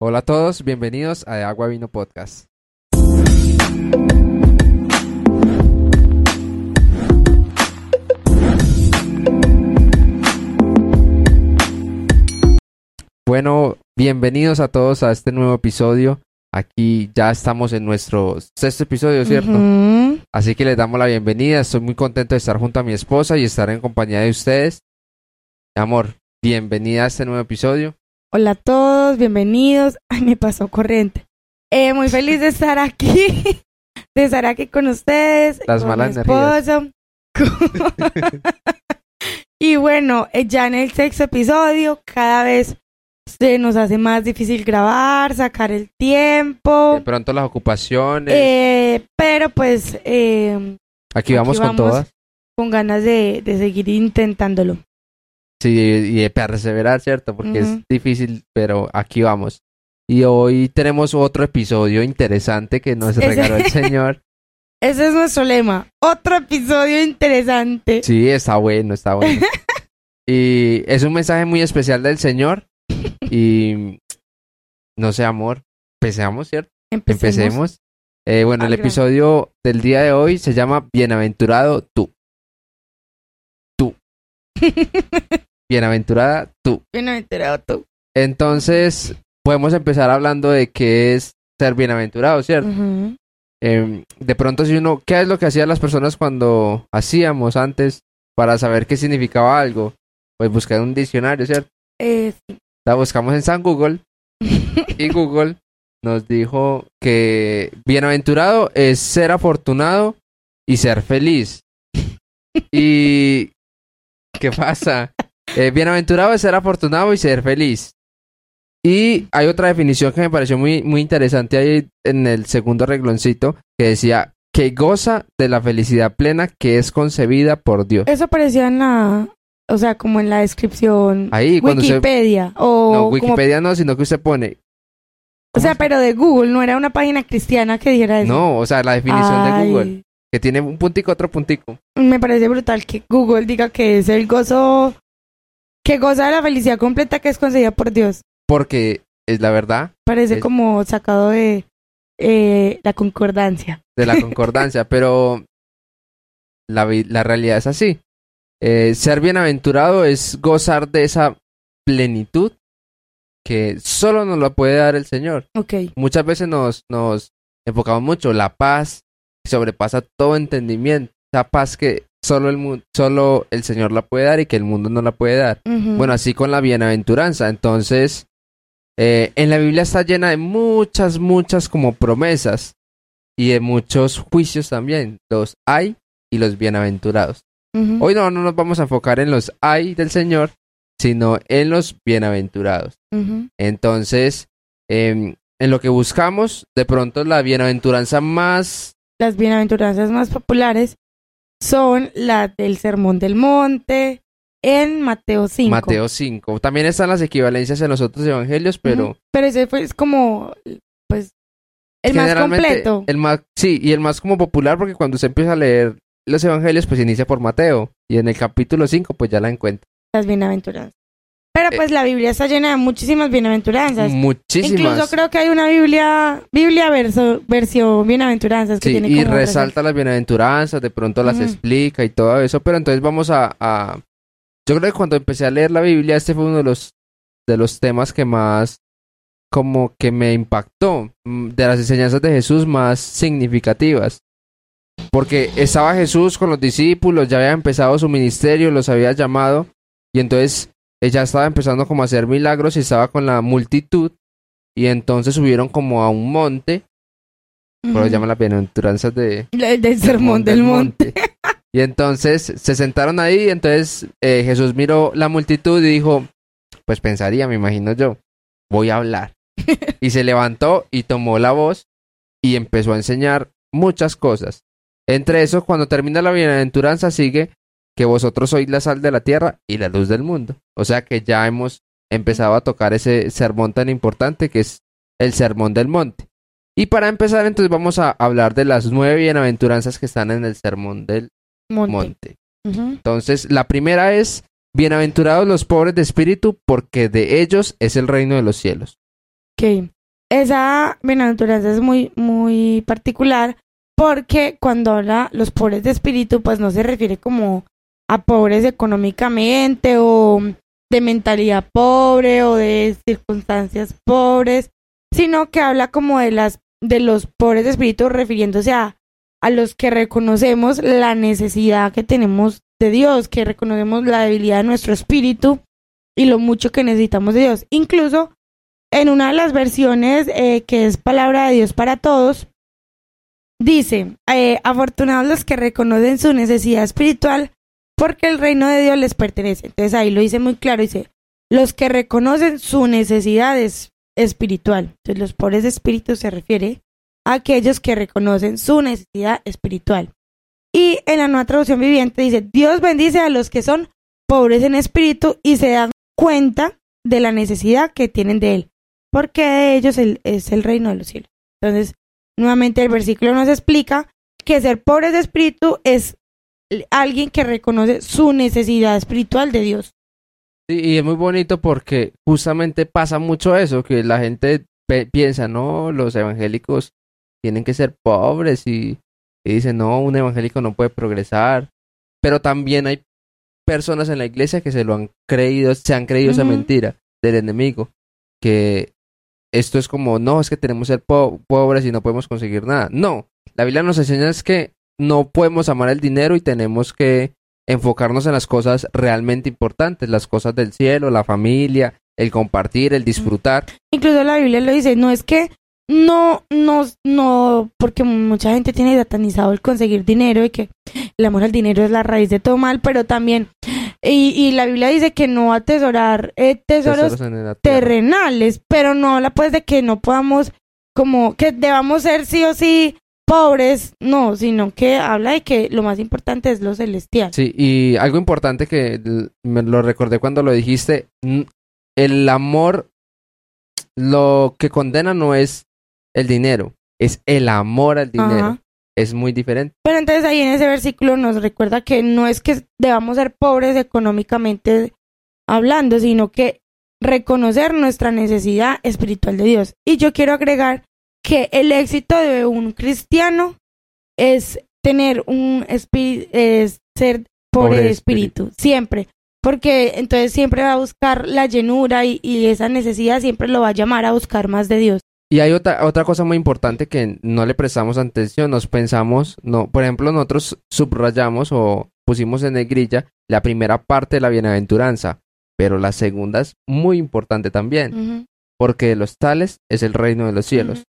Hola a todos, bienvenidos a De Agua Vino Podcast. Bueno, bienvenidos a todos a este nuevo episodio. Aquí ya estamos en nuestro sexto episodio, ¿cierto? Así que les damos la bienvenida. Estoy muy contento de estar junto a mi esposa y estar en compañía de ustedes. Amor, bienvenida a este nuevo episodio. Hola a todos, bienvenidos. Ay, me pasó corriente. Eh, muy feliz de estar aquí, de estar aquí con ustedes, Las con malas mi esposo. y bueno, eh, ya en el sexto episodio, cada vez se nos hace más difícil grabar, sacar el tiempo. De pronto las ocupaciones. Eh, pero pues eh, aquí vamos aquí con vamos. todas. con ganas de, de seguir intentándolo. Sí, y de perseverar, ¿cierto? Porque es difícil, pero aquí vamos. Y hoy tenemos otro episodio interesante que nos regaló el Señor. Ese es nuestro lema. Otro episodio interesante. Sí, está bueno, está bueno. Y es un mensaje muy especial del Señor. Y no sé, amor. Empecemos, ¿cierto? Empecemos. Empecemos. Eh, bueno, el episodio del día de hoy se llama Bienaventurado. Tú. Bienaventurada tú. Bien enterado tú. Entonces, podemos empezar hablando de qué es ser bienaventurado, ¿cierto? Em, de pronto, si uno, ¿qué es lo que hacían las personas cuando hacíamos antes para saber qué significaba algo? Pues buscar un diccionario, ¿cierto? Eh, sí. La buscamos en San Google y Google nos dijo que bienaventurado es ser afortunado y ser feliz. ¿Y qué pasa? Eh, bienaventurado es ser afortunado y ser feliz. Y hay otra definición que me pareció muy, muy interesante ahí en el segundo regloncito que decía que goza de la felicidad plena que es concebida por Dios. Eso aparecía en la, o sea, como en la descripción Ahí cuando se... Wikipedia o No, como- Wikipedia no, sino que usted pone... o sea, pero de Google, no era una página cristiana que dijera eso. No, o sea, la definición de Google. Que tiene un puntico, otro puntico. Me parece brutal que Google diga que es el gozo que goza de la felicidad completa que es concedida por Dios. Porque es la verdad Parece Es- como sacado de eh, la concordancia. de la concordancia. pero la, la realidad es así. Eh, ser bienaventurado es gozar de esa plenitud que solo nos lo puede dar el Señor. Ok. Muchas veces nos, nos enfocamos mucho la paz sobrepasa todo entendimiento. Esa paz que solo el, solo el Señor la puede dar y que el mundo no la puede dar. Bueno, así con la bienaventuranza. Entonces, eh, en la Biblia está llena de muchas, muchas como promesas y de muchos juicios también. Los hay y los bienaventurados. Hoy no, no nos vamos a enfocar en los hay del Señor, sino en los bienaventurados. Entonces, em, en lo que buscamos, de pronto la bienaventuranza más... Las bienaventuranzas más populares son las del Sermón del Monte en Mateo 5. Mateo 5. También están las equivalencias en los otros evangelios, pero... Pero ese fue es como, pues, el más completo. El más, sí, y el más como popular porque cuando se empieza a leer los evangelios, pues inicia por Mateo. Y en el capítulo 5, pues ya la encuentra. Las bienaventuranzas. Pero Eh, pues la Biblia está llena de muchísimas bienaventuranzas. Muchísimas. Incluso creo que hay una Biblia, Biblia verso, versión bienaventuranzas que Sí, tiene y como resalta las bienaventuranzas, de pronto las explica y todo eso. Pero entonces vamos a, a- Yo creo que cuando empecé a leer la Biblia, este fue uno de los, de los temas que más como que me impactó, mm, de las enseñanzas de Jesús más significativas. Porque estaba Jesús con los discípulos, ya había empezado su ministerio, los había llamado, y entonces ella estaba empezando como a hacer milagros y estaba con la multitud, y entonces subieron como a un monte, por Ujú. llaman las bienaventuranzas de, El del Sermón del Monte. Y entonces se sentaron ahí, y entonces eh, Jesús miró la multitud y dijo, pues pensaría, me imagino yo, voy a hablar. y se levantó y tomó la voz y empezó a enseñar muchas cosas. Entre eso, cuando termina la bienaventuranza, sigue que vosotros sois la sal de la tierra y la luz del mundo. O sea que ya hemos empezado a tocar ese sermón tan importante que es el sermón del monte. Y para empezar, entonces vamos a hablar de las nueve bienaventuranzas que están en el sermón del Monte. monte. Entonces, la primera es, bienaventurados los pobres de espíritu, porque de ellos es el reino de los cielos. Ok. Esa bienaventuranza es muy, muy particular porque cuando habla los pobres de espíritu, pues no se refiere como a pobres económicamente o de mentalidad pobre o de circunstancias pobres, sino que habla como de las de los pobres de espíritu refiriéndose a, a los que reconocemos la necesidad que tenemos de Dios, que reconocemos la debilidad de nuestro espíritu y lo mucho que necesitamos de Dios. Incluso en una de las versiones eh, que es palabra de Dios para todos, dice, eh, afortunados los que reconocen su necesidad espiritual porque el reino de Dios les pertenece. Entonces ahí lo dice muy claro, dice, los que reconocen su necesidad es espiritual. Entonces los pobres de espíritu se refiere a aquellos que reconocen su necesidad espiritual. Y en la nueva traducción viviente dice, Dios bendice a los que son pobres en espíritu y se dan cuenta de la necesidad que tienen de Él, porque de ellos es el reino de los cielos. Entonces, nuevamente el versículo nos explica que ser pobres de espíritu es alguien que reconoce su necesidad espiritual de Dios. Sí, y es muy bonito porque justamente pasa mucho eso, que la gente piensa, no, los evangélicos tienen que ser pobres y, dicen, no, un evangélico no puede progresar. Pero también hay personas en la iglesia que se lo han creído, se han creído esa mentira del enemigo, que esto es como, no, es que tenemos que ser pobres y no podemos conseguir nada. No, la Biblia nos enseña es que no podemos amar el dinero y tenemos que enfocarnos en las cosas realmente importantes, las cosas del cielo, la familia, el compartir, el disfrutar. Incluso la Biblia lo dice, no es que no, no, no, porque mucha gente tiene satanizado el conseguir dinero y que el amor al dinero es la raíz de todo mal, pero también, y, y la Biblia dice que no atesorar eh, tesoros, terrenales, pero no habla pues de que no podamos, como que debamos ser sí o sí pobres, no, sino que habla de que lo más importante es lo celestial. Sí, y algo importante que me lo recordé cuando lo dijiste, el amor lo que condena no es el dinero, es el amor al dinero. Es muy diferente. Pero entonces ahí en ese versículo nos recuerda que no es que debamos ser pobres económicamente hablando, sino que reconocer nuestra necesidad espiritual de Dios. Y yo quiero agregar que el éxito de un cristiano es tener un espíritu, es ser pobre, de espíritu, siempre. Porque entonces siempre va a buscar la llenura y, esa necesidad siempre lo va a llamar a buscar más de Dios. Y hay otra, otra cosa muy importante que no le prestamos atención, nos pensamos, no, por ejemplo, nosotros subrayamos o pusimos en negrilla la primera parte de la bienaventuranza, pero la segunda es muy importante también, porque de los tales es el reino de los cielos.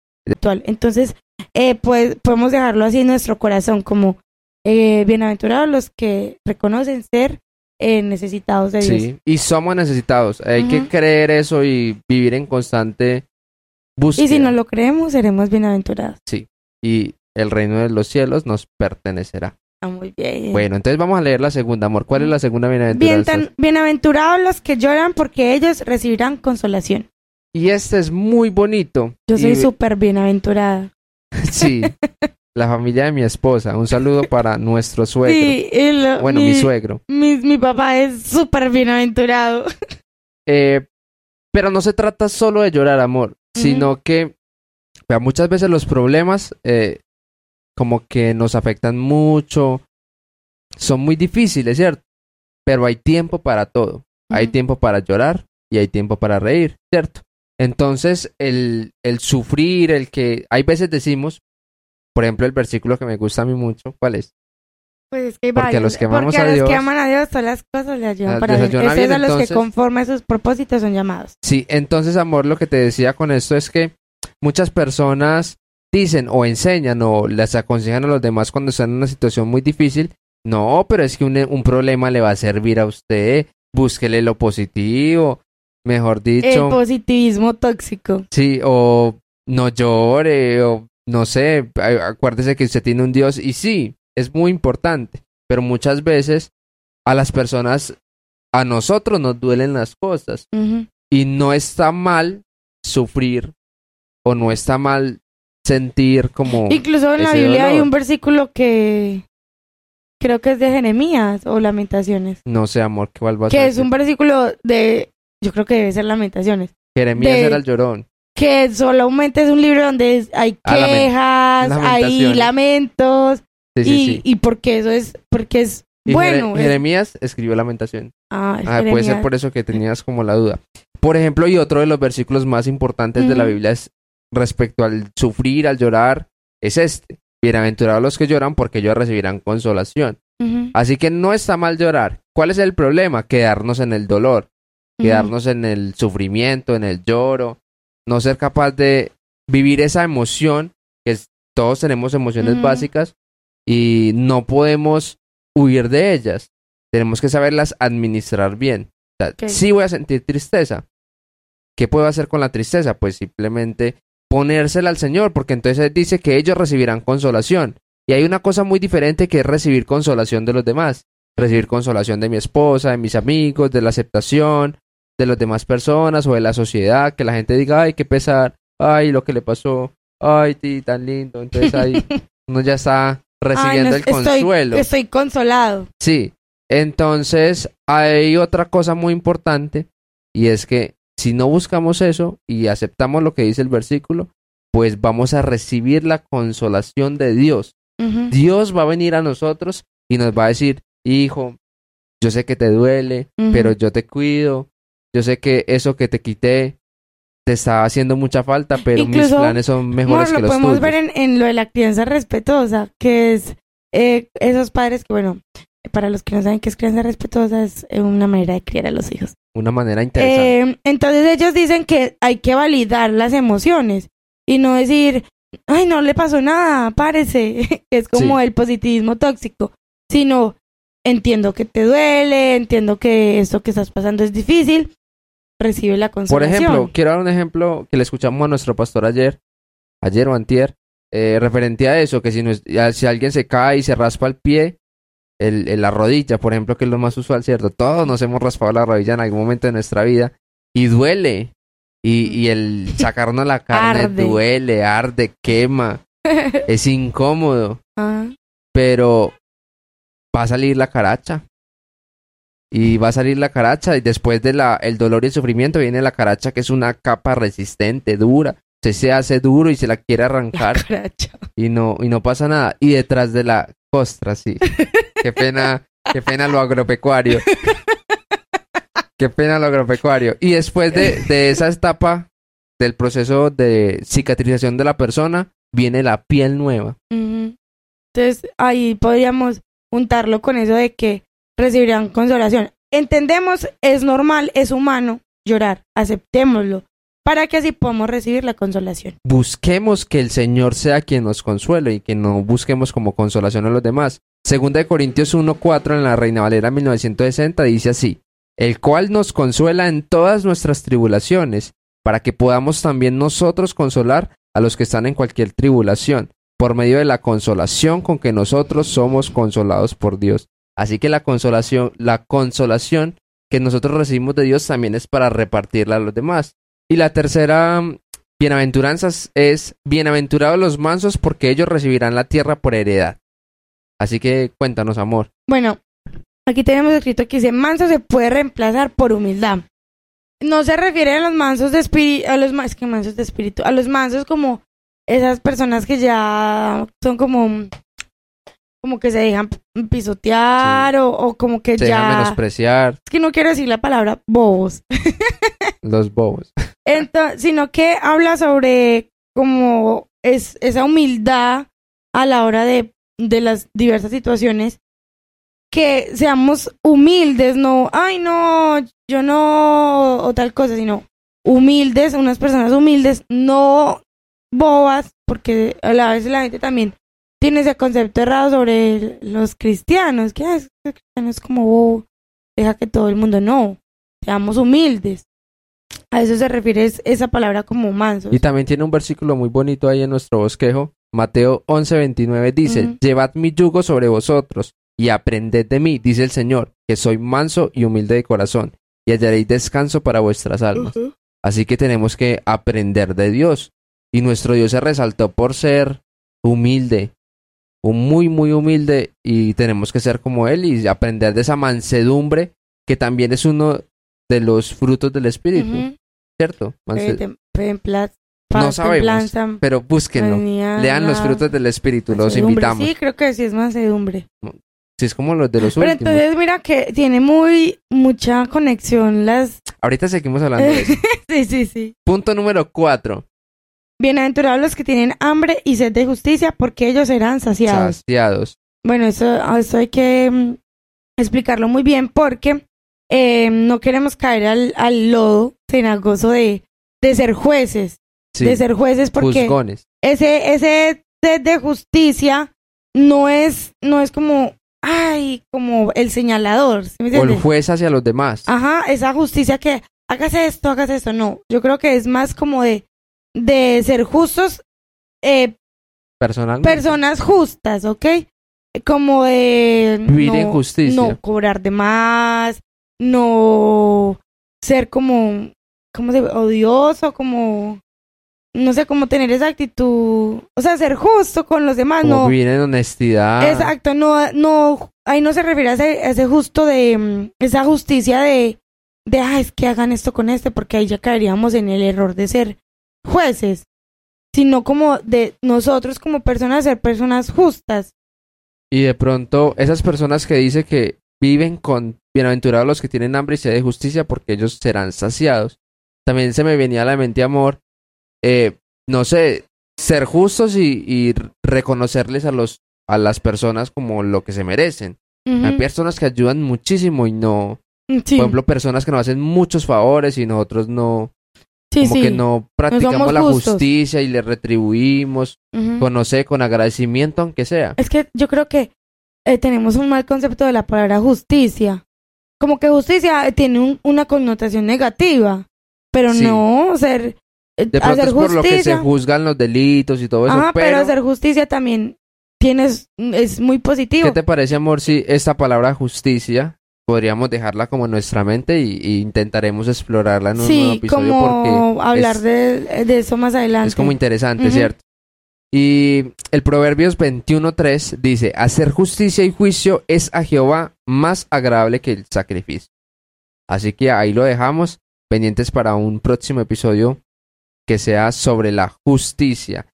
Entonces, eh, pues podemos dejarlo así en nuestro corazón, como eh, bienaventurados los que reconocen ser eh, necesitados de Dios. Sí, y somos necesitados. Hay que creer eso y vivir en constante búsqueda. Y si no lo creemos, seremos bienaventurados. Sí, y el reino de los cielos nos pertenecerá. Ah, muy bien. Bueno, entonces vamos a leer la segunda, amor. ¿Cuál es la segunda bienaventuranza? bienaventurados los que lloran porque ellos recibirán consolación. Y este es muy bonito. Yo soy súper bienaventurada. sí, la familia de mi esposa. Un saludo para nuestro suegro. Sí, bueno, mi, suegro. Mi, papá es súper bienaventurado. Eh, pero no se trata solo de llorar, amor, sino que muchas veces los problemas eh, como que nos afectan mucho, son muy difíciles, ¿cierto? Pero hay tiempo para todo. Hay tiempo para llorar y hay tiempo para reír, ¿cierto? Entonces, el, el sufrir, el que hay veces decimos, por ejemplo, el versículo que me gusta a mí mucho, ¿cuál es? Pues es que porque a los que amamos a, los que aman a Dios todas las cosas le ayudan para Dios. Esos a los que conforme a sus propósitos son llamados. Sí, entonces, amor, lo que te decía con esto es que muchas personas dicen o enseñan o les aconsejan a los demás cuando están en una situación muy difícil, no, pero es que un, un problema le va a servir a usted, búsquele lo positivo, mejor dicho. El positivismo tóxico. Sí, o no llore, o no sé, acuérdese que usted tiene un Dios y sí, es muy importante, pero muchas veces a las personas, a nosotros nos duelen las cosas y no está mal sufrir o no está mal sentir como... Incluso en la Biblia hay un versículo que creo que es de Jeremías o Lamentaciones. No sé, amor, ¿cuál va a ser? Que es un versículo de yo creo que debe ser Lamentaciones. Jeremías era el llorón. que solamente es un libro donde hay Ah, quejas, hay lamentos, Sí, sí, y, sí. y porque eso es, porque es Y Jere- bueno. es- Jeremías escribió Lamentación. ah, Ah, puede ser por eso que tenías como la duda. Por ejemplo, y otro de los versículos más importantes de la. Biblia es respecto al sufrir, al llorar, es este. Bienaventurados los que lloran porque ellos recibirán consolación. Así que no está mal llorar. ¿Cuál es el problema? Quedarnos en el dolor, quedarnos en el sufrimiento, en el lloro, no ser capaz de vivir esa emoción, que es- todos tenemos emociones básicas y no podemos huir de ellas. Tenemos que saberlas administrar bien. O sea, Ok. sí voy a sentir tristeza. ¿Qué puedo hacer con la tristeza? Pues simplemente ponérsela al Señor, porque entonces Él dice que ellos recibirán consolación. Y hay una cosa muy diferente que es recibir consolación de los demás. Recibir consolación de mi esposa, de mis amigos, de la aceptación, de las demás personas o de la sociedad, que la gente diga, ay, qué pesar, ay, lo que le pasó, ay, ti, tan lindo. Entonces ahí uno ya está Ay, recibiendo no, el estoy- consuelo. Estoy consolado. Sí, entonces hay otra cosa muy importante y es que si no buscamos eso y aceptamos lo que dice el versículo, pues vamos a recibir la consolación de Dios. Dios va a venir a nosotros y nos va a decir, hijo, yo sé que te duele, pero yo te cuido, yo sé que eso que te quité te está haciendo mucha falta, pero mis Incluso, planes son mejores Amor, que lo los podemos tuyos. ver en, en lo de la crianza respetuosa, que es eh, esos padres que, bueno, para los que no saben qué es crianza respetuosa, es eh, una manera de criar a los hijos. Una manera interesante. Eh, entonces ellos dicen que hay que validar las emociones y no decir, ay, no le pasó nada, párese, que es como Sí. el positivismo tóxico, sino entiendo que te duele, entiendo que esto que estás pasando es difícil, recibe la Por consolación. ejemplo, quiero dar un ejemplo que le escuchamos a nuestro pastor ayer, ayer o antier, eh, referente a eso, que si, nos- si alguien se cae y se raspa el pie, el, el- la rodilla, por ejemplo, que es lo más usual, ¿cierto? Todos nos hemos raspado la rodilla en algún momento de nuestra vida y duele. Y, y el sacarnos la carne Arde. duele, arde, quema, es incómodo, pero va a salir la caracha. Y va a salir la caracha y después de la, el dolor y el sufrimiento viene la caracha que es una capa resistente, dura. Usted se hace duro y se la quiere arrancar y no, y no pasa nada. Y detrás de la costra, sí. Qué pena, qué pena lo agropecuario. Qué pena lo agropecuario. Y después de, de esa etapa del proceso de cicatrización de la persona, viene la piel nueva. Entonces ahí podríamos juntarlo con eso de que recibirán consolación. Entendemos, es normal, es humano llorar, aceptémoslo, para que así podamos recibir la consolación. busquemos que el Señor sea quien nos consuele y que no busquemos como consolación a los demás. Segunda de Corintios 1.4 en la Reina Valera 1960 dice así, el cual nos consuela en todas nuestras tribulaciones, para que podamos también nosotros consolar a los que están en cualquier tribulación, por medio de la consolación con que nosotros somos consolados por Dios. Así que la consolación, la consolación que nosotros recibimos de Dios también es para repartirla a los demás. Y la tercera mm, bienaventuranzas es bienaventurados los mansos porque ellos recibirán la tierra por heredad. Así que cuéntanos, amor. Bueno, aquí tenemos escrito que dice, manso se puede reemplazar por humildad. No se refiere a los mansos de espíritu, a los que mansos de espíritu, a los mansos como esas personas que ya son como, como que se dejan pisotear o, o como que Se ya, menospreciar. Es que no quiero decir la palabra bobos, los bobos. Entonces, sino que habla sobre como es esa humildad a la hora de, de las diversas situaciones, que seamos humildes, no, ay no, yo no, o tal cosa, sino humildes, unas personas humildes, no bobas, porque a la vez la gente también tiene ese concepto errado sobre los cristianos, que "Ah, es que el cristiano es como bobo, deja que todo el mundo no, seamos humildes. A eso se refiere es- esa palabra como mansos. Y también tiene un versículo muy bonito ahí en nuestro bosquejo. Mateo 11:29 dice. Llevad mi yugo sobre vosotros y aprended de mí, dice el Señor, que soy manso y humilde de corazón, y hallaréis descanso para vuestras almas. Así que tenemos que aprender de Dios. Y nuestro Dios se resaltó por ser humilde, muy, muy humilde, y tenemos que ser como Él y aprender de esa mansedumbre, que también es uno de los frutos del Espíritu. ¿cierto? No sabemos, Pero búsquenlo. Lean los frutos del Espíritu, los invitamos. Sí, creo que sí es mansedumbre. Si es como los de los Pero últimos. entonces mira que tiene muy mucha conexión las... Ahorita seguimos hablando de eso. sí, sí, sí. Punto número cuatro. Bienaventurados los que tienen hambre y sed de justicia, porque ellos serán saciados. Saciados. Bueno, eso, eso hay que mm, explicarlo muy bien porque eh, no queremos caer al, al lodo cenagoso de, de ser jueces, Sí. de ser jueces porque Juzgones. ese, ese sed de justicia no es, no es como, ay, como el señalador, ¿sí me O el juez hacia los demás. Ajá, esa justicia que hagas esto, hagas esto, no, yo creo que es más como de, de ser justos, eh, personas justas, ¿ok? Como de Vivir no, en justicia. no cobrar de más, no ser como, ¿cómo se odioso, como, no sé, como tener esa actitud, o sea, ser justo con los demás, Como no, vivir en honestidad. exacto, no, no, ahí no se refiere a ese, a ese justo de, mm, esa justicia de, de, ah, es que hagan esto con este, porque ahí ya caeríamos en el error de ser jueces, sino como de nosotros como personas ser personas justas. Y de pronto, esas personas que dice que viven con bienaventurados los que tienen hambre y sed de justicia porque ellos serán saciados. También se me venía a la mente, amor, eh, no sé, ser justos y, y reconocerles a los a las personas como lo que se merecen. Ujú. Hay personas que ayudan muchísimo y no, Sí, por ejemplo, personas que nos hacen muchos favores y nosotros no, sí, como sí. que no practicamos la justos. justicia y le retribuimos, Ujú. con, no sé, con agradecimiento aunque sea. Es que yo creo que eh, tenemos un mal concepto de la palabra justicia. Como que justicia eh, tiene un- una connotación negativa, pero Sí. no ser eh, De pronto hacer es por lo que se juzgan los delitos y todo eso, Ajá, pero, pero, hacer justicia también tienes es muy positivo. ¿qué te parece, amor, si esta palabra justicia podríamos dejarla como en nuestra mente y, y intentaremos explorarla en un nuevo sí, episodio como porque hablar es- de, de eso más adelante. es como interesante. ¿cierto? Y el Proverbios 21.3 dice, hacer justicia y juicio es a Jehová más agradable que el sacrificio. Así que ahí lo dejamos, pendientes para un próximo episodio que sea sobre la justicia.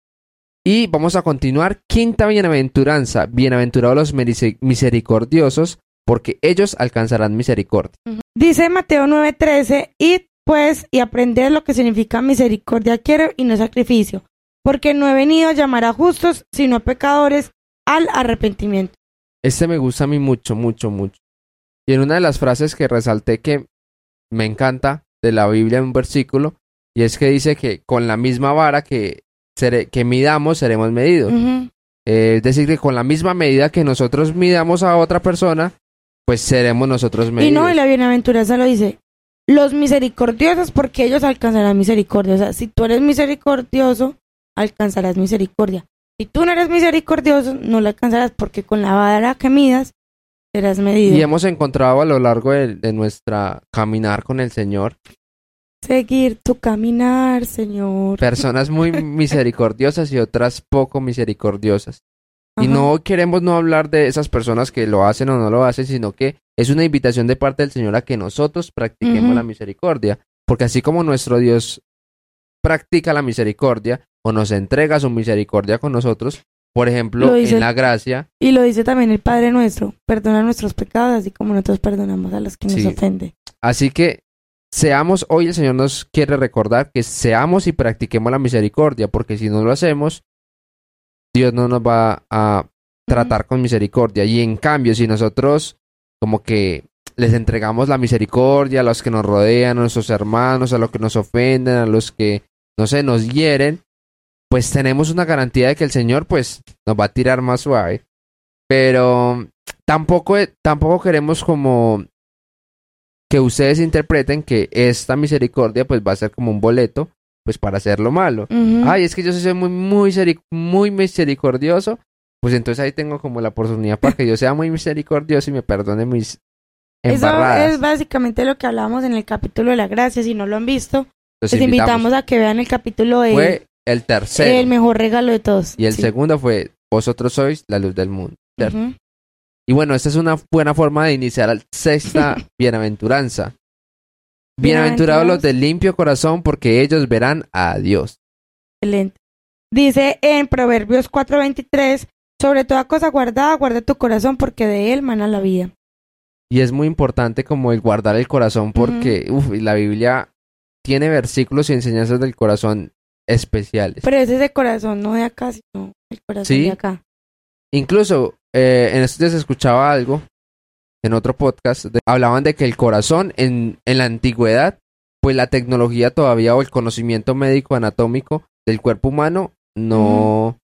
Y vamos a continuar. Quinta bienaventuranza. Bienaventurados los misericordiosos, porque ellos alcanzarán misericordia. Dice Mateo 9:13, id pues y aprended lo que significa misericordia quiero y no sacrificio, porque no he venido a llamar a justos, sino a pecadores al arrepentimiento. Este me gusta a mí mucho, mucho, mucho. Y en una de las frases que resalté que me encanta de la Biblia en un versículo, y es que dice que con la misma vara que, sere- que midamos seremos medidos. Eh, es decir, que con la misma medida que nosotros midamos a otra persona, pues seremos nosotros medidos. Y no, y la bienaventuranza lo dice, los misericordiosos porque ellos alcanzarán misericordia. O sea, si tú eres misericordioso, alcanzarás misericordia. Si tú no eres misericordioso, no la alcanzarás porque con la vara que midas serás medido. Y hemos encontrado a lo largo de, de nuestra caminar con el Señor Seguir tu caminar, Señor. personas muy misericordiosas y otras poco misericordiosas. Y no queremos no hablar de esas personas que lo hacen o no lo hacen, sino que es una invitación de parte del Señor a que nosotros practiquemos la misericordia. Porque así como nuestro Dios practica la misericordia o nos entrega su misericordia con nosotros, por ejemplo, dice- en la gracia, Y lo dice también el Padre nuestro, perdona nuestros pecados, así como nosotros perdonamos a los que nos ofenden. Así que seamos, hoy el Señor nos quiere recordar que seamos y practiquemos la misericordia, porque si no lo hacemos, Dios no nos va a tratar con misericordia. Y en cambio, si nosotros como que les entregamos la misericordia a los que nos rodean, a nuestros hermanos, a los que nos ofenden, a los que, no sé, nos hieren, pues tenemos una garantía de que el Señor pues nos va a tirar más suave. Pero tampoco, tampoco queremos como que ustedes interpreten que esta misericordia pues va a ser como un boleto pues para hacer lo malo. Ujú. Ay, es que yo soy muy, muy, miseri- muy misericordioso. Pues entonces ahí tengo como la oportunidad para que yo sea muy misericordioso y me perdone mis Eso embarradas. es básicamente lo que hablamos en el capítulo de la gracia. Si no lo han visto, Los les invitamos a que vean el capítulo de Fue el tercero. El mejor regalo de todos. y el Sí. segundo fue Vosotros sois la luz del mundo. Y bueno, esta es una buena forma de iniciar la sexta bienaventuranza. Bienaventurados los de limpio corazón porque ellos verán a Dios. excelente. Dice en Proverbios 4:23, sobre toda cosa guardada, guarda tu corazón porque de él mana la vida. Y es muy importante como el guardar el corazón porque uf, la Biblia tiene versículos y enseñanzas del corazón especiales. Pero ese es de corazón, no de acá, sino el corazón Sí. de acá. Incluso eh, en estos días escuchaba algo en otro podcast, de- hablaban de que el corazón en, en la antigüedad, pues la tecnología todavía o el conocimiento médico anatómico del cuerpo humano no,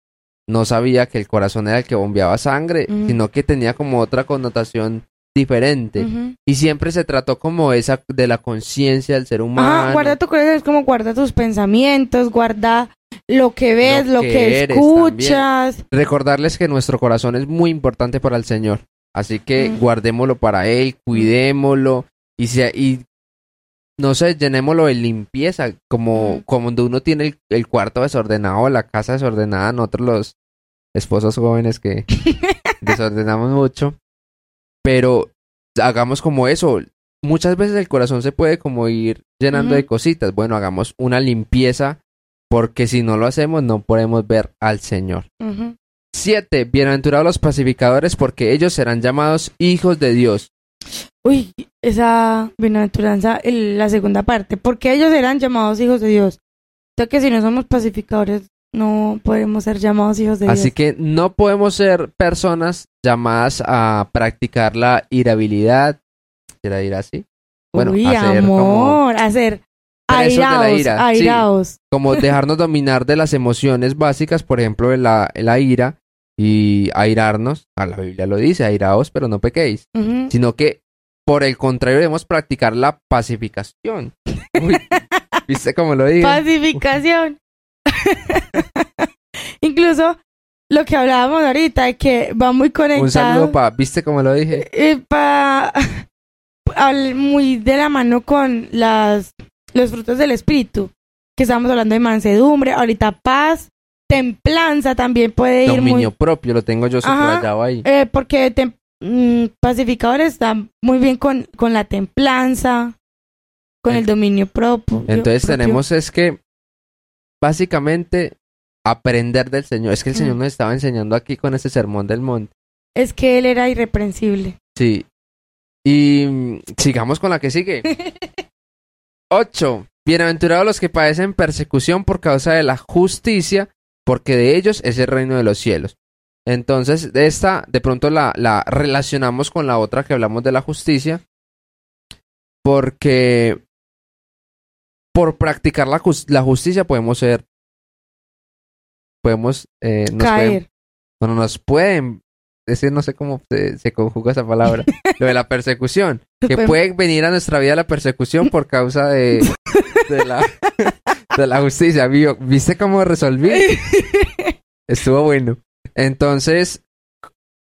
no sabía que el corazón era el que bombeaba sangre, Ujú. sino que tenía como otra connotación diferente. Y siempre se trató como esa de la conciencia del ser humano. Ajá, guarda tu corazón, es como guarda tus pensamientos, guarda lo que ves, Lo lo, que escuchas. recordarles que nuestro corazón es muy importante para el Señor. Así que Mm. guardémoslo para Él, cuidémoslo y, sea, y no sé, llenémoslo de limpieza, como, Mm. como cuando uno tiene el, el cuarto desordenado, la casa desordenada, nosotros los esposos jóvenes que desordenamos mucho, pero hagamos como eso. Muchas veces el corazón se puede como ir llenando de cositas. Bueno, hagamos una limpieza porque si no lo hacemos no podemos ver al Señor. 7. Bienaventurados los pacificadores porque ellos serán llamados hijos de Dios. Uy, esa bienaventuranza, el- la segunda parte, porque ellos eran llamados hijos de Dios. O sea que si no somos pacificadores, no podemos ser llamados hijos de Así Dios. que no podemos ser personas llamadas a practicar la irabilidad. ¿Será ir así? Bueno, Uy, hacer como, amor, hacer de la airaos, sí. como dejarnos dominar de las emociones básicas, por ejemplo, de la, la ira y airarnos. A la Biblia lo dice, airaos, pero no pequéis. Sino que, por el contrario, debemos practicar la pacificación. Uy, ¿Viste cómo lo dije? Pacificación. Incluso lo que hablábamos ahorita, que va muy conectado. Un saludo para, ¿viste cómo lo dije? eh, pa- al- muy de la mano con las los frutos del espíritu que estamos hablando de mansedumbre ahorita paz templanza también puede ir muy Dominio propio, lo tengo yo subrayado ahí. eh, porque tem- mm, pacificador está muy bien con, con la templanza con el dominio propio Entonces propio. tenemos es que básicamente aprender del Señor. Es que el Señor Mm. nos estaba enseñando aquí con este sermón del monte. es que él era irreprensible Sí. Y mm, sigamos con la que sigue. 8. Bienaventurados los que padecen persecución por causa de la justicia, porque de ellos es el reino de los cielos. Entonces, de esta, de pronto la, la relacionamos con la otra que hablamos de la justicia, porque por practicar la, jus- la justicia podemos ser, podemos, eh, nos pueden- caer bueno, nos pueden decir, no sé cómo se, se conjuga esa palabra, lo de la persecución, que puede venir a nuestra vida la persecución por causa de, de, la, de la justicia. Vio- ¿Viste cómo resolví? Estuvo bueno. Entonces,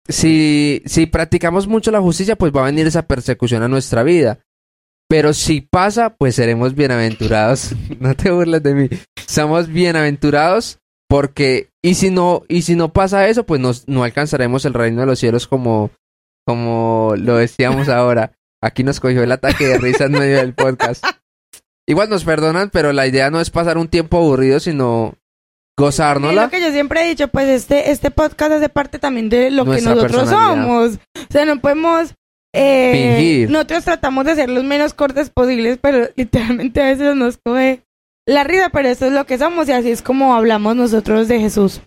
si, si practicamos mucho la justicia, pues va a venir esa persecución a nuestra vida. Pero si pasa, pues seremos bienaventurados. No te burles de mí. Somos bienaventurados porque, y si no, y si no pasa eso, pues nos, no alcanzaremos el reino de los cielos como, como lo decíamos ahora. Aquí nos cogió el ataque de risa en medio del podcast. Igual nos perdonan, pero la idea no es pasar un tiempo aburrido, sino gozárnosla. lo que yo siempre he dicho, pues este, este podcast hace parte también de lo Nuestra que nosotros somos. O sea, no podemos... eh, Fingir. Nosotros tratamos de ser los menos cortes posibles, pero literalmente a veces nos coge la risa, pero eso es lo que somos y así es como hablamos nosotros de Jesús.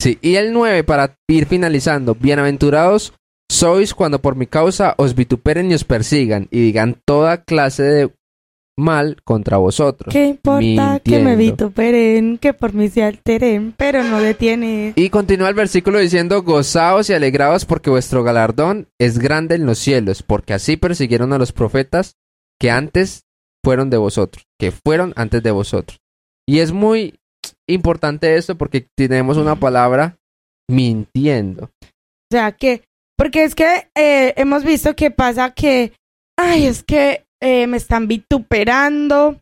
Sí, y el 9 para ir finalizando. Bienaventurados sois cuando por mi causa os vituperen y os persigan y digan toda clase de mal contra vosotros. ¿Qué importa que me vituperen, que por mí se alteren, pero no detiene? Y continúa el versículo diciendo, gozaos y alegraos porque vuestro galardón es grande en los cielos, porque así persiguieron a los profetas que antes fueron de vosotros, que fueron antes de vosotros. Y es muy importante esto porque tenemos una palabra mintiendo. O sea, que, porque es que eh, hemos visto que pasa que, ay, es que eh, me están vituperando,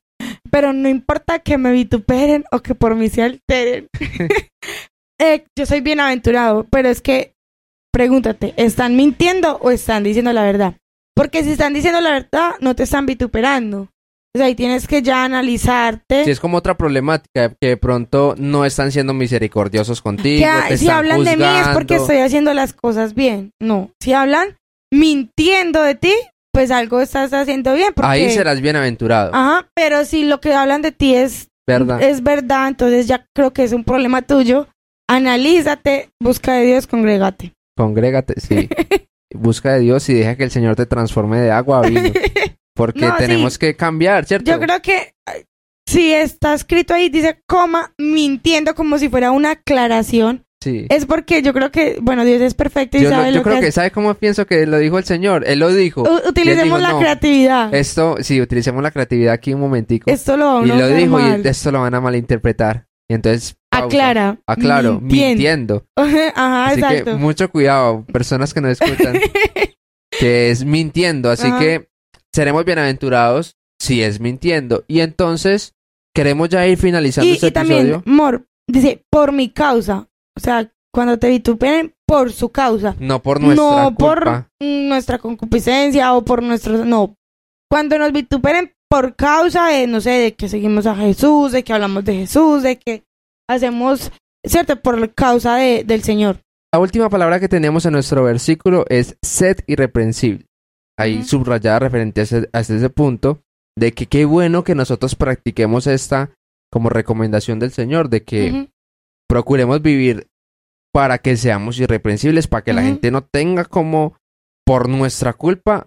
pero no importa que me vituperen o que por mí se alteren. Eh, yo soy bienaventurado, pero es que, pregúntate, ¿están mintiendo o están diciendo la verdad? Porque si están diciendo la verdad, no te están vituperando. O sea, ahí tienes que ya analizarte. Si es como otra problemática, que de pronto no están siendo misericordiosos contigo. Que, te si están hablan de mí es porque estoy haciendo las cosas bien. No, si hablan mintiendo de ti, pues algo estás haciendo bien. Porque, Ahí serás bienaventurado, Ajá, pero si lo que hablan de ti es ¿verdad? es verdad, entonces ya creo que es un problema tuyo. Analízate, busca de Dios, congrégate. Congrégate, sí. Busca de Dios y deja que el Señor te transforme de agua a vino. Porque No, sí. tenemos que cambiar, ¿cierto? Yo creo que si está escrito ahí, dice coma, mintiendo como si fuera una aclaración, Sí. es porque yo creo que, bueno, Dios es perfecto y Yo, lo- sabe yo lo creo que que. ¿sabe cómo pienso que lo dijo el Señor? Él lo dijo. U- utilicemos dijo, la no, creatividad. Esto, sí, utilicemos la creatividad aquí un momentico. Esto lo va a y lo dijo mal. y esto lo van a malinterpretar. Y entonces, pausa. Aclara. Aclaro, mintiendo. mintiendo. Ajá, Así que exacto. mucho cuidado, personas que no escuchan, que es mintiendo. Así Ajá. que seremos bienaventurados si es mintiendo. Y entonces, queremos ya ir finalizando y, este y también, episodio. Mor, dice, por mi causa. O sea, cuando te vituperen, por su causa. No por nuestra no por culpa. nuestra concupiscencia o por nuestros... No. Cuando nos vituperen por causa de, no sé, de que seguimos a Jesús, de que hablamos de Jesús, de que hacemos, ¿cierto? Por causa de, del Señor. La última palabra que tenemos en nuestro versículo es sed irreprensible. Ahí subrayada referente a ese, a ese punto de que qué bueno que nosotros practiquemos esta como recomendación del Señor, de que. Procuremos vivir para que seamos irreprensibles, para que la gente no tenga como por nuestra culpa,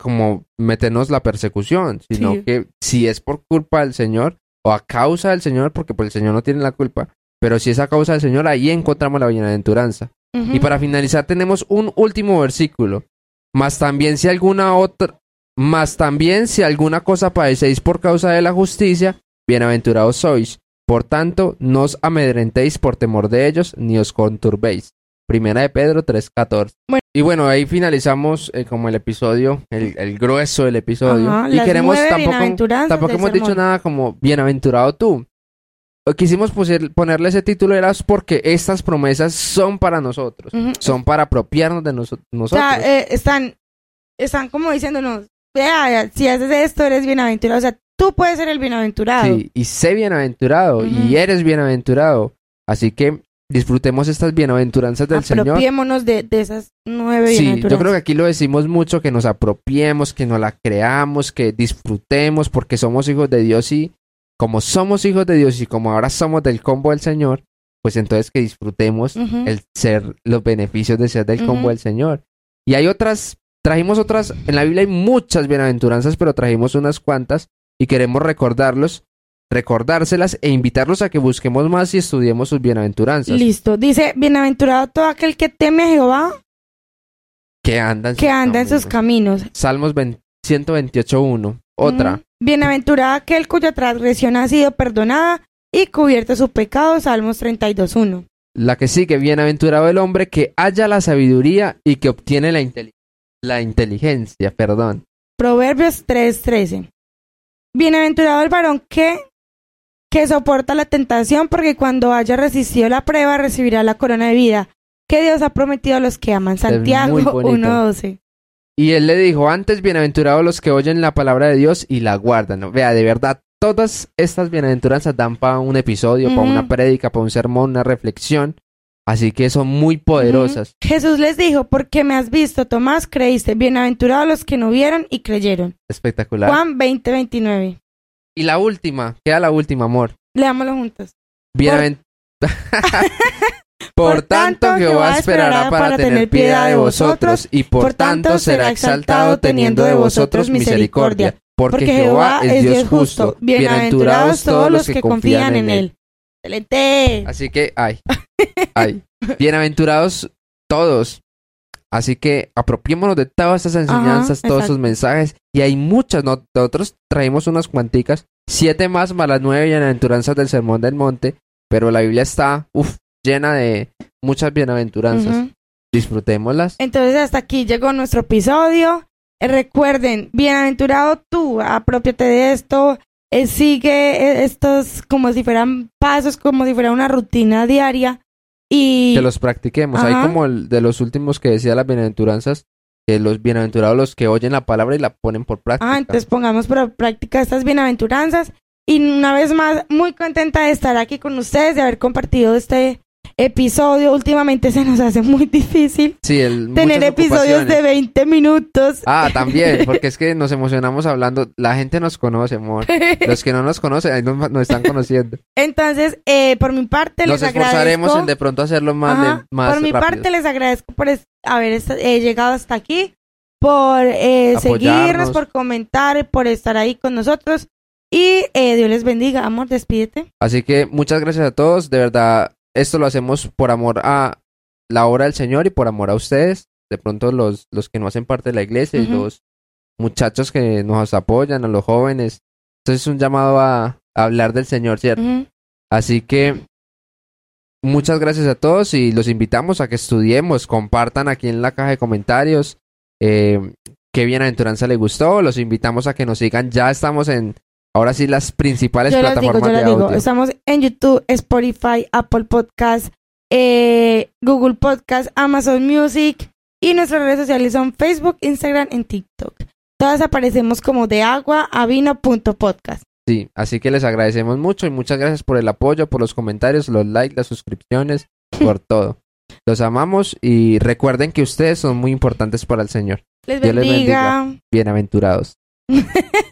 como meternos la persecución, sino Sí. que si es por culpa del Señor o a causa del Señor, porque pues el Señor no tiene la culpa, pero si es a causa del Señor, ahí encontramos la bienaventuranza. Y para finalizar tenemos un último versículo. Más también si alguna otra, más también si alguna cosa padecéis por causa de la justicia, bienaventurados sois. Por tanto, no os amedrentéis por temor de ellos, ni os conturbéis. Primera de Pedro 3.14. Bueno. Y bueno, ahí finalizamos eh, como el episodio, el, el grueso del episodio. Ajá, y queremos tampoco, tampoco hemos dicho sermón. nada como bienaventurado tú. Quisimos puser- ponerle ese título era porque estas promesas son para nosotros Ujú. son para apropiarnos de noso- O nosotros. sea, eh, están, están como diciéndonos, vea, si haces esto eres bienaventurado. O sea, tú puedes ser el bienaventurado. Sí, y sé bienaventurado, Ujú. y eres bienaventurado. Así que disfrutemos estas bienaventuranzas del Señor. Apropiémonos de, de esas nueve Sí, yo bienaventuranzas. creo que aquí lo decimos mucho, que nos apropiemos, que nos la creamos, que disfrutemos, porque somos hijos de Dios y como somos hijos de Dios y como ahora somos del combo del Señor, pues entonces que disfrutemos Ujú. el ser, los beneficios de ser del combo Ujú. del Señor. Y hay otras, trajimos otras, en la Biblia hay muchas bienaventuranzas, pero trajimos unas cuantas y queremos recordarlos, recordárselas e invitarlos a que busquemos más y estudiemos sus bienaventuranzas. Listo. Dice, bienaventurado todo aquel que teme a Jehová, que andan que anda en sus caminos. Salmos 20 128.1. Otra. Ujú. Bienaventurado aquel cuya transgresión ha sido perdonada y cubierto su pecado. Salmos 32.1. La que sigue, bienaventurado el hombre que halla la sabiduría y que obtiene la, inteli- la inteligencia, perdón. Proverbios 3:13. Bienaventurado el varón que, que soporta la tentación, porque cuando haya resistido la prueba recibirá la corona de vida que Dios ha prometido a los que aman. Santiago muy bonito. 1:12. Y él le dijo, antes bienaventurados los que oyen la palabra de Dios y la guardan. Vea, de verdad, todas estas bienaventuranzas dan para un episodio, para una prédica, para un sermón, una reflexión. Así que son muy poderosas. Jesús les dijo, porque me has visto, Tomás, creíste. Bienaventurados los que no vieron y creyeron. Espectacular. Juan 20:29. Y la última, queda la última, amor. Leámoslo juntos. Bienavent- Por tanto, Jehová esperará para tener piedad de vosotros y por tanto será exaltado teniendo de vosotros misericordia. Porque Jehová es Dios justo. Bienaventurados todos los que confían en él. Excelente. Así que, ay, ay. Bienaventurados todos. Así que apropiémonos de todas estas enseñanzas, todos esos mensajes. Y hay muchas, ¿no? nosotros traemos unas cuanticas, siete más más las nueve bienaventuranzas del Sermón del Monte, pero la Biblia está, uf, llena de muchas bienaventuranzas. Disfrutémoslas. Entonces hasta aquí llegó nuestro episodio. Eh, recuerden, bienaventurado tú, apropiate de esto, eh, sigue eh, estos como si fueran pasos, como si fuera una rutina diaria y Que los practiquemos. Hay Ajá. como el de los últimos que decía las bienaventuranzas, que los bienaventurados los que oyen la palabra y la ponen por práctica. Ah, entonces pongamos por práctica estas bienaventuranzas. Y una vez más, muy contenta de estar aquí con ustedes, de haber compartido este episodio. Últimamente se nos hace muy difícil Sí, el, tener episodios de ocupaciones. 20 minutos. Ah, también, porque es que nos emocionamos hablando. La gente nos conoce, amor. Los que no nos conocen, ahí nos, nos están conociendo. Entonces, eh, por mi parte, Nos les esforzaremos agradezco. en de pronto hacerlo más, de- más por mi rápido. parte, les agradezco por haber eh, llegado hasta aquí, por eh, seguirnos, por comentar, por estar ahí con nosotros. Y eh, Dios les bendiga. Amor, despídete. Así que muchas gracias a todos. De verdad, esto lo hacemos por amor a la obra del Señor y por amor a ustedes. De pronto los, los que no hacen parte de la iglesia y los muchachos que nos apoyan, a los jóvenes. Entonces es un llamado a, a hablar del Señor, ¿cierto? Así que muchas gracias a todos y los invitamos a que estudiemos, compartan aquí en la caja de comentarios eh, qué bienaventuranza le gustó. Los invitamos a que nos sigan. Ya estamos en, ahora sí, las principales Yo les digo, plataformas yo de audio. Estamos en YouTube, Spotify, Apple Podcast, eh, Google Podcast, Amazon Music. Y nuestras redes sociales son Facebook, Instagram y TikTok. Todas aparecemos como de agua a vino punto podcast. Sí, así que les agradecemos mucho y muchas gracias por el apoyo, por los comentarios, los likes, las suscripciones, por todo. Los amamos y recuerden que ustedes son muy importantes para el Señor. Les Dios les bendiga. Bienaventurados.